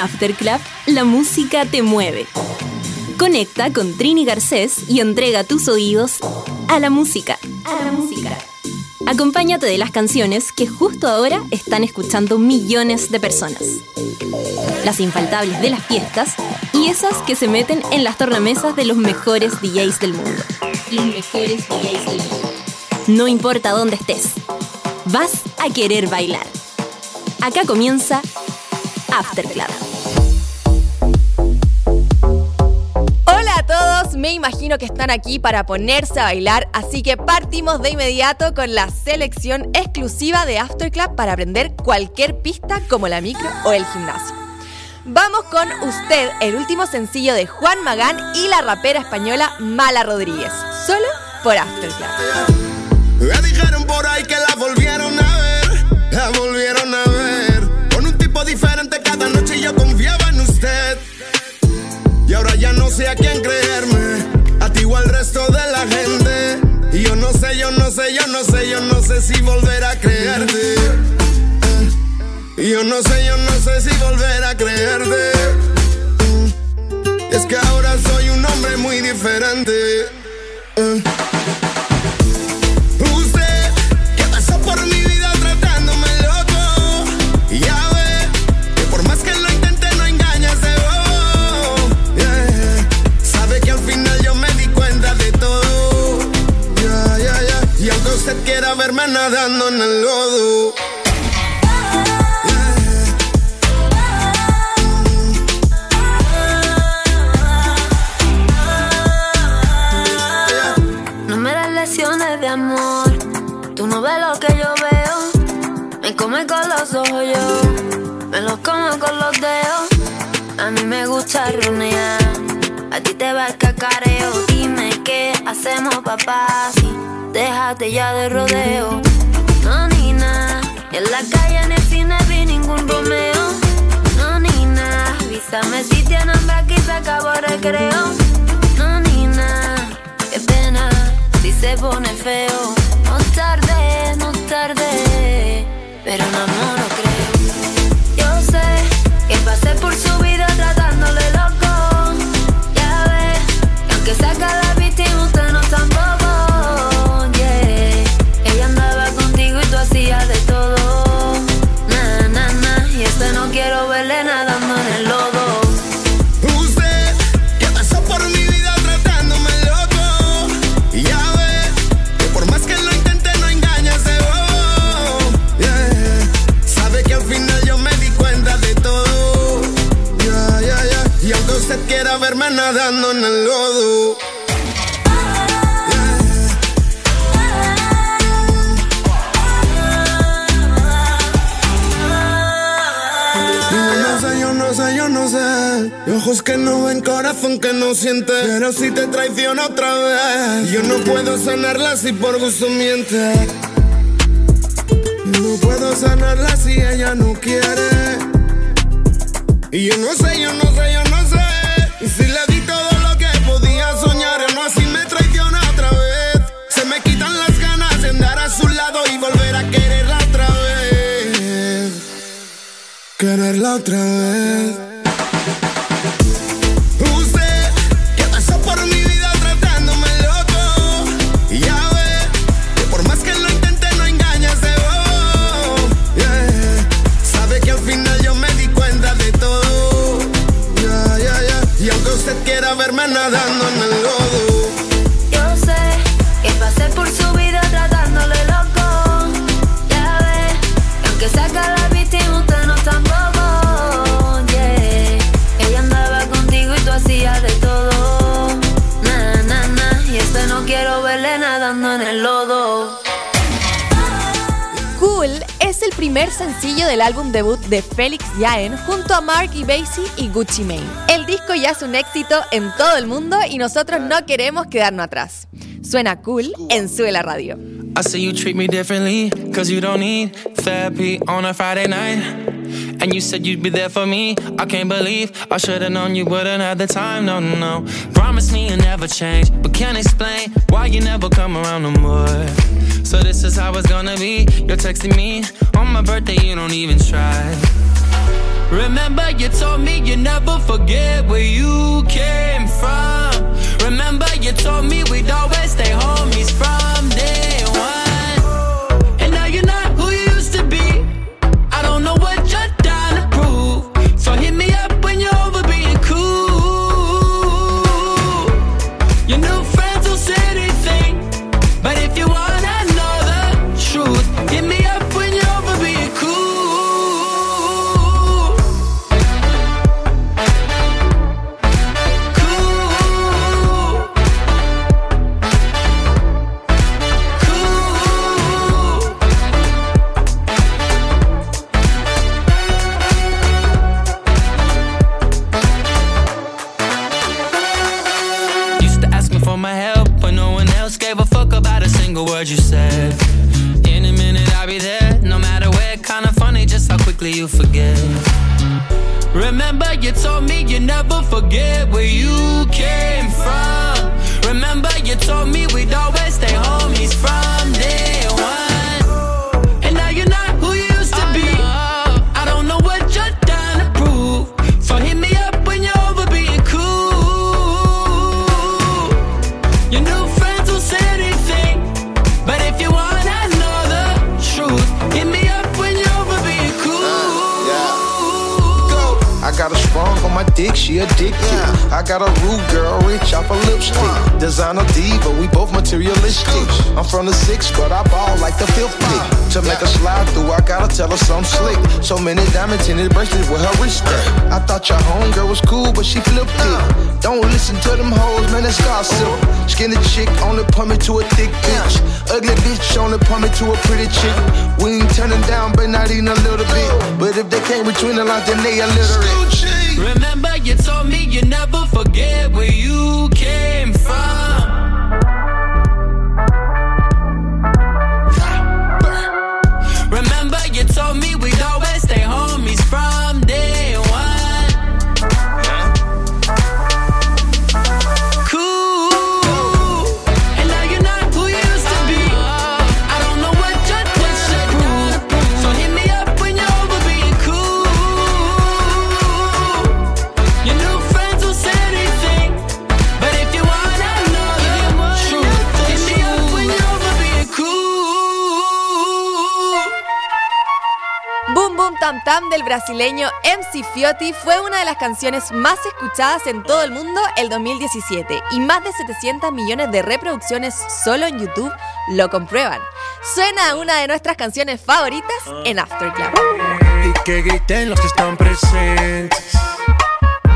En Afterclub, la música te mueve. Conecta con Trini Garcés y entrega tus oídos a la música. A la música. Acompáñate de las canciones que justo ahora están escuchando millones de personas. Las infaltables de las fiestas y esas que se meten en las tornamesas de los mejores DJs del mundo. Los mejores DJs del mundo. No importa dónde estés, vas a querer bailar. Acá comienza After Club. Me imagino que están aquí para ponerse a bailar, así que partimos de inmediato con la selección exclusiva de After Club para aprender cualquier pista como la micro o el gimnasio. Vamos con Usted, el último sencillo de Juan Magán y la rapera española Mala Rodríguez, solo por After Club. No yo no sé si volver a creerte. Es que ahora soy un hombre muy diferente. Usted que pasó por mi vida tratándome los ojos. Me los como con los dedos. A mí me gusta runear. A ti te va el cacareo. Dime qué hacemos, papá. Si déjate ya de rodeo. No, ni nada. En la calle ni el cine vi ningún Romeo. No, ni nada. Avísame si tienen hambre se acabó el recreo. No, ni nada. Qué pena si se pone feo. No tarde, no tarde. Pero no, no, no creo. Ojos que no ven, corazón que no siente. Pero si te traiciona otra vez, yo no puedo sanarla si por gusto miente. No puedo sanarla si ella no quiere. Y yo no sé, yo no sé, yo no sé. Y si le di todo lo que podía soñar, no así me traiciona otra vez. Se me quitan las ganas de andar a su lado y volver a quererla otra vez. Quererla otra vez. Yo sé que pasé por su vida tratándole loco. Ya ves, que aunque saca la primer sencillo del álbum debut de Félix Jaén junto a Mark y Basie y Gucci Mane. El disco ya es un éxito en todo el mundo y nosotros no queremos quedarnos atrás. Suena cool en Suela Radio. I you treat me differently, you don't need therapy on a Friday night. And you said you'd be there for me. I can't believe I known you wouldn't have the time. No, no, no. Promise me never but explain why you never come around no more. So this is how it's gonna be. You're texting me on my birthday, you don't even try. Remember, you told me you never forget where you came from. Remember, you told me we'd always stay homies from day dick, she addicted. I got a rude girl, rich off a lipstick. Designer diva, we both materialistic. I'm from the six, but I ball like the fifth pick. To make a slide through, I gotta tell her something slick. So many diamonds in it bracelets with her wrist at. I thought your homegirl was cool, but she flipped it. Don't listen to them hoes, man, that's gossip. Skinny chick only point me to a thick bitch. Ugly bitch only point me to a pretty chick. We ain't turning down, but not even a little bit. But if they came between the lines, then they illiterate. Remember, you told me you never forget where you came from. Brasileño MC Fiotti fue una de las canciones más escuchadas en todo el mundo el 2017 y más de 700 millones de reproducciones solo en YouTube lo comprueban. Suena una de nuestras canciones favoritas en After Club. Y que griten los que están presentes.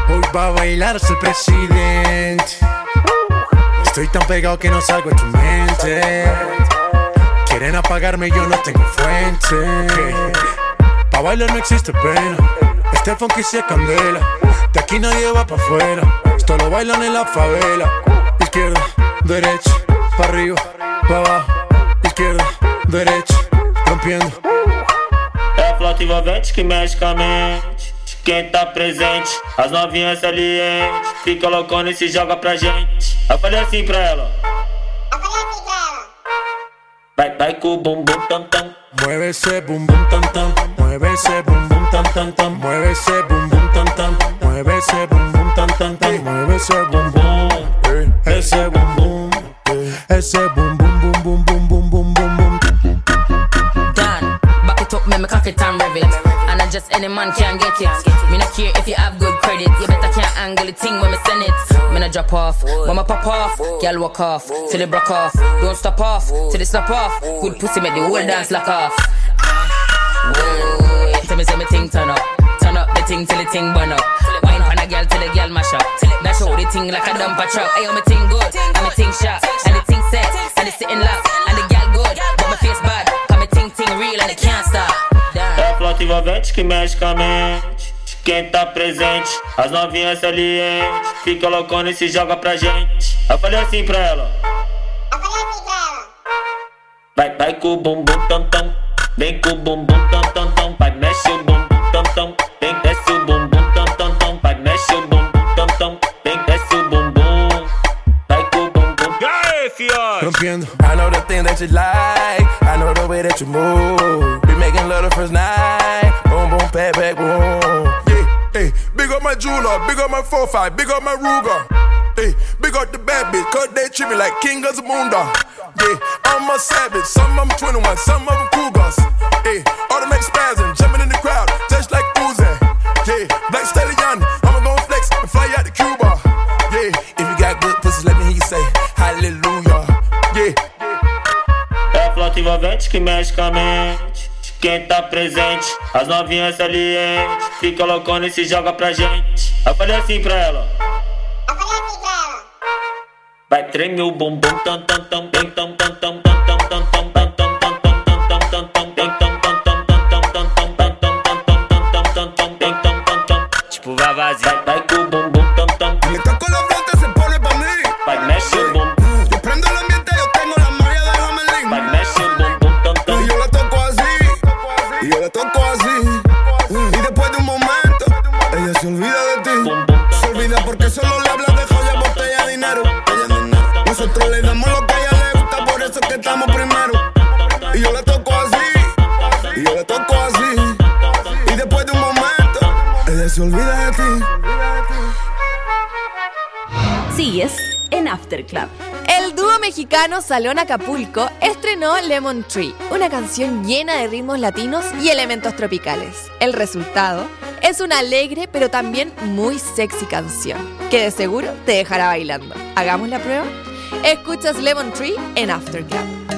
Hoy va a el presidente. Estoy tan pegado que no salgo tu mente. Pa' bailar no existe pena. Este funky sí es candela. De aquí nadie va pa' afuera. Esto lo bailan en la favela. Izquierda, derecha, pa' arriba, pa' abajo. Izquierda, derecha, rompiendo. É a flauta envolvente que mexe com a mente quem tá presente. As novinhas salientes, fica loucona e se joga pra gente. Eu falei assim pra ela. Vai, vai com o bumbum tam tam. Mueve ese bum bum tam tam, mueve ese bum bum tam tam tam, mueve ese bum bum tam tam, mueve ese bum bum tam tam tam, mueve ese bum bum, ese bum bum, ese bum bum bum bum bum bum bum bum bum. Dan, back it up, make me cock it and rev it. And I just any man can get it. Me not care if you have good credit. You better can't angle the thing when me send it. Not drop off, me pop off, girl walk off till it broke off. Don't stop off till it snap off. Good pussy make the whole dance lock off. Whoa, tell me say me thing turn up, turn up the thing till the thing burn up. Wine pan a girl till the girl mash up. Now show the thing like a dumper truck. Hey, me thing good, and me thing sharp, and the thing set, and it's sitting locked, and the girl good, but my face bad. Cause me ting ting real and it can't stop. flauta envolvente que mexe com a mente. Quem tá presente, as novinhas salientes. Fica loucona e se joga pra gente. Eu falei assim pra ela. Eu falei assim pra ela. Vai, vai com o bumbum tam tam. Vem com o bumbum tam tam tam. Vai, mexe o bumbum tam tam. Vem, desce o bumbum tam tam tam. Vai, mexe o bumbum tam tam. Vem, desce o bumbum. Vai com o bumbum. E aí, fiote? Rompiendo. I know the thing that you like. I know the way that you move. Be making love the first night. Boom, boom, pat, back, boom. My jeweler, big up my 4-5, big up my Ruger. Hey, big up the bad bitch, cause they treat me like King of Zamunda. Yeah, I'm a savage, some of them 21, some of them Cougars. Hey, automatic spasm, jumping in the crowd, just like Uzi. Yeah, Black Stallion, I'ma gon' flex and fly out to Cuba. Yeah, If you got good pussy, let me hear you say hallelujah. yeah. É flauta que mexe com a mente. Quem tá presente, as novinhas salientes. Fica loucona e se joga pra gente. Eu falei assim pra ela. Eu falei assim pra ela. Vai treme o bumbum tam tam tam tam tam se olvida de ti. Sigues en After Club. El dúo mexicano Salón Acapulco estrenó Lemon Tree, una canción llena de ritmos latinos y elementos tropicales. El resultado es una alegre pero también muy sexy canción, que de seguro te dejará bailando. ¿Hagamos la prueba? Escuchas Lemon Tree en After Club.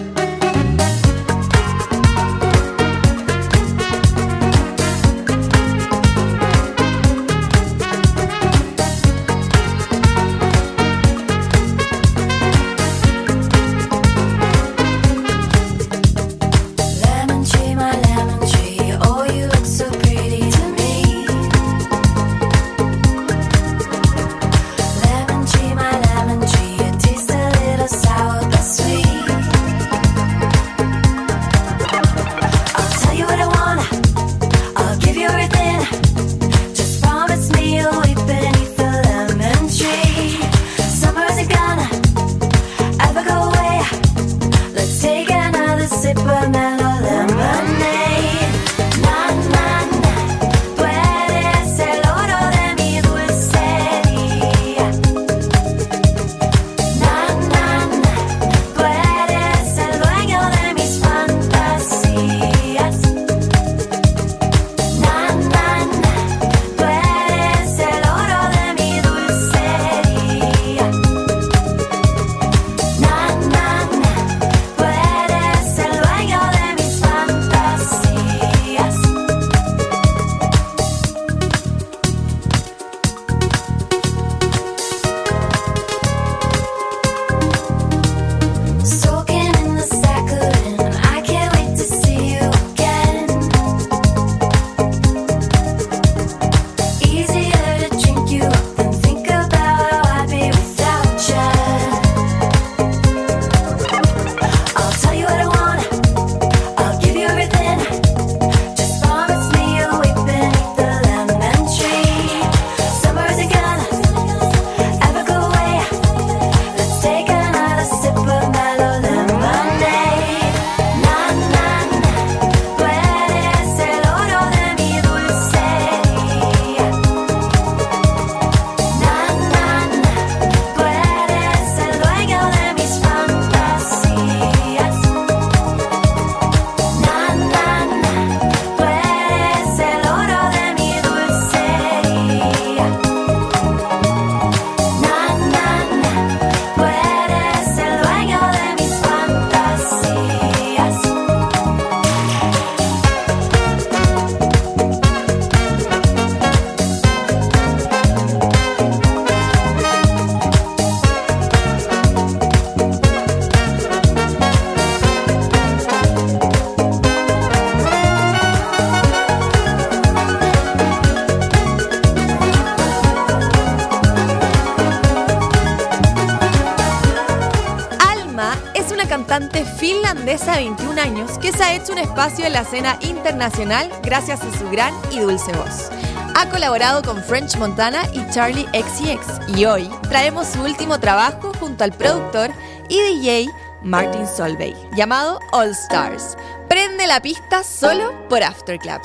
Finlandesa de 21 años que se ha hecho un espacio en la escena internacional gracias a su gran y dulce voz. Ha colaborado con French Montana y Charlie XCX y hoy traemos su último trabajo junto al productor y DJ Martin Solveig, llamado All Stars. Prende la pista solo por Afterclap.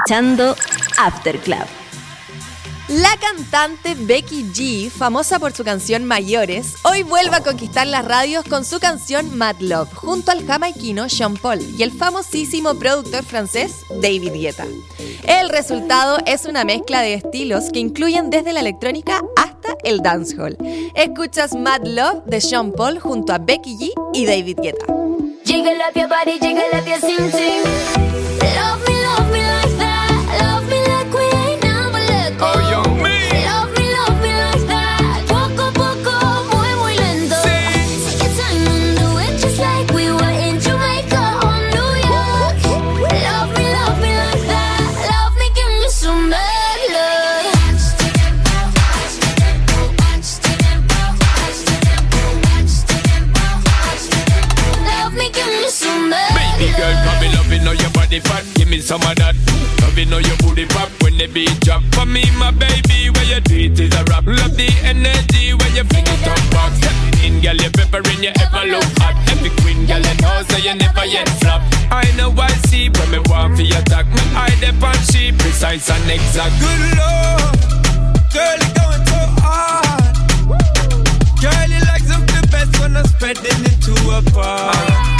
Escuchando After Club. La cantante Becky G, famosa por su canción Mayores, hoy vuelve a conquistar las radios con su canción Mad Love, junto al jamaiquino Sean Paul y el famosísimo productor francés David Guetta. El resultado es una mezcla de estilos que incluyen desde la electrónica hasta el dancehall. Escuchas Mad Love de Sean Paul junto a Becky G y David Guetta. Some of that. Loving how your booty pop when the beat drop. For me, my baby, where you do it is a rap. Love the energy when you fling it up back. In girl, you peppering, you ever look hot. Every queen girl, you know, so you never yet flop. I know I see when me want for your attack. Me eye dep she precise and exact. Good lord, girl, you going so hard. Girl, you like something best when I'm spreading it to a bar.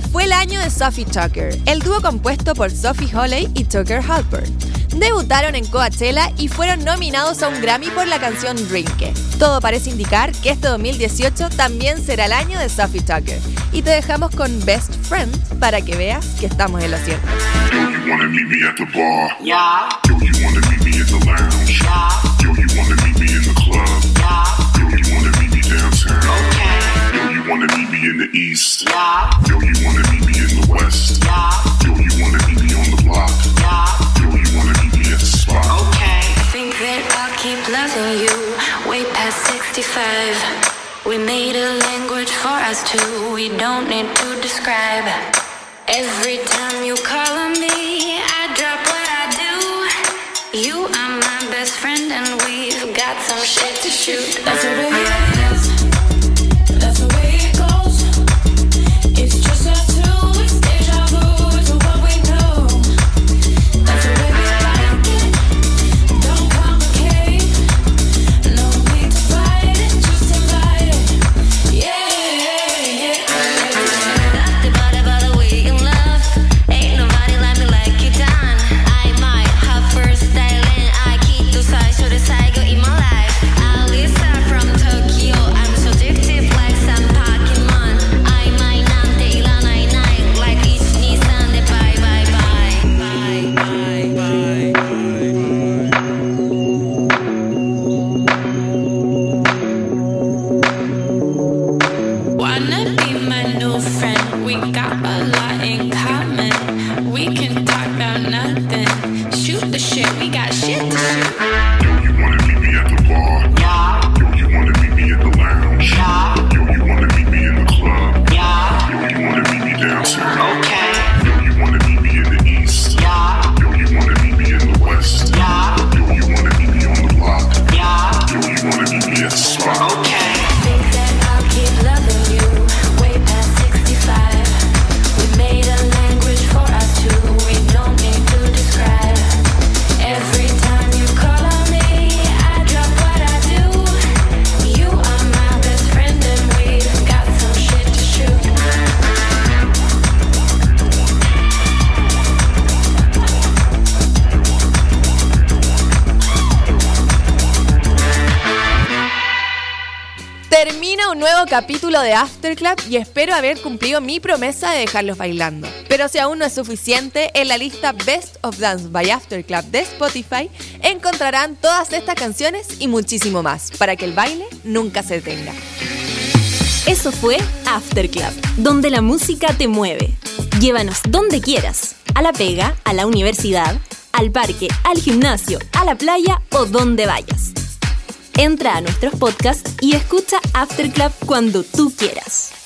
fue el año de Sophie Tucker, el dúo compuesto por Sophie Holley y Tucker Halpern. Debutaron en Coachella y fueron nominados a un Grammy por la canción Rinke. Todo parece indicar que este 2018 también será el año de Sophie Tucker. Y te dejamos con Best Friend para que veas que estamos en lo cierto. wanna meet me in the east. Yeah. Yo, you wanna meet me in the west. Yeah. Yo, you wanna meet me on the block. Yeah. Yo, you wanna meet me at the spot. Okay. Think that I'll keep loving you way past 65. We made a language for us two. We don't need to describe. Every time you call on me, I drop what I do. You are my best friend, and we've got some shit to shoot. That's a baby. capítulo de After Club y espero haber cumplido mi promesa de dejarlos bailando. Pero si aún no es suficiente, en la lista Best of Dance by After Club de Spotify encontrarán todas estas canciones y muchísimo más para que el baile nunca se detenga. Eso fue After Club, donde la música te mueve. Llévanos donde quieras, a la pega, a la universidad, al parque, al gimnasio, a la playa o donde vayas. Entra a nuestros podcasts y escucha After Club cuando tú quieras.